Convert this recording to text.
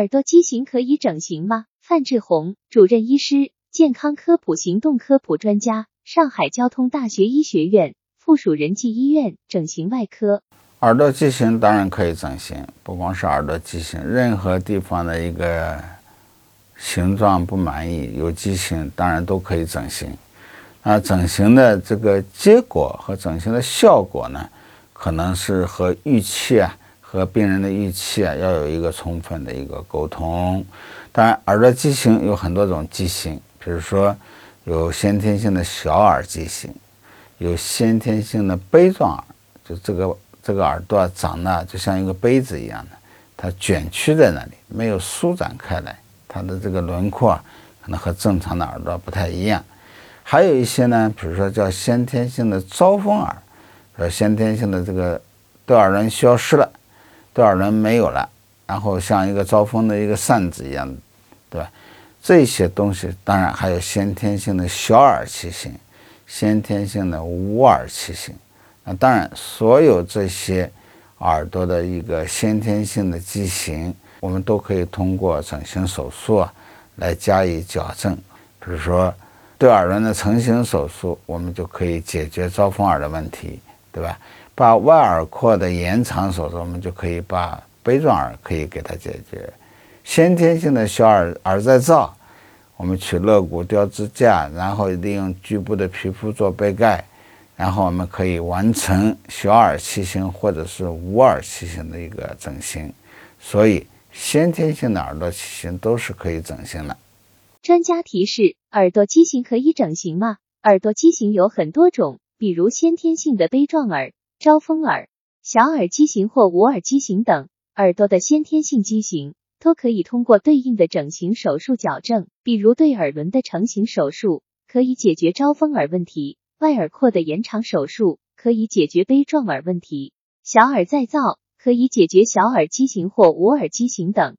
耳朵畸形可以整形吗？范志红，主任医师，健康科普行动科普专家，上海交通大学医学院附属仁济医院整形外科。耳朵畸形当然可以整形，不光是耳朵畸形，任何地方的一个形状不满意有畸形，当然都可以整形。那整形的这个结果和整形的效果呢，可能是和预期啊。和病人的预期啊，要有一个充分的一个沟通。当然，耳朵畸形有很多种畸形，比如说有先天性的小耳畸形，有先天性的杯状耳，就这个这个耳朵长得就像一个杯子一样的，它卷曲在那里，没有舒展开来，它的这个轮廓可能和正常的耳朵不太一样。还有一些呢，比如说叫先天性的招风耳，呃，先天性的这个对耳轮消失了。对耳轮没有了，然后像一个招风的一个扇子一样，对吧？这些东西当然还有先天性的小耳畸形，先天性的无耳畸形。那当然，所有这些耳朵的一个先天性的畸形，我们都可以通过整形手术啊来加以矫正。比如说，对耳轮的成型手术，我们就可以解决招风耳的问题，对吧？把外耳廓的延长手术，我们就可以把杯状耳可以给它解决。先天性的小耳耳再造，我们取肋骨雕支架，然后利用局部的皮肤做杯盖，然后我们可以完成小耳畸形或者是无耳畸形的一个整形。所以，先天性的耳朵畸形都是可以整形的。专家提示：耳朵畸形可以整形吗？耳朵畸形有很多种，比如先天性的杯状耳。招风耳、小耳畸形或无耳畸形等耳朵的先天性畸形，都可以通过对应的整形手术矫正。比如对耳轮的成型手术，可以解决招风耳问题；外耳廓的延长手术，可以解决杯状耳问题；小耳再造，可以解决小耳畸形或无耳畸形等。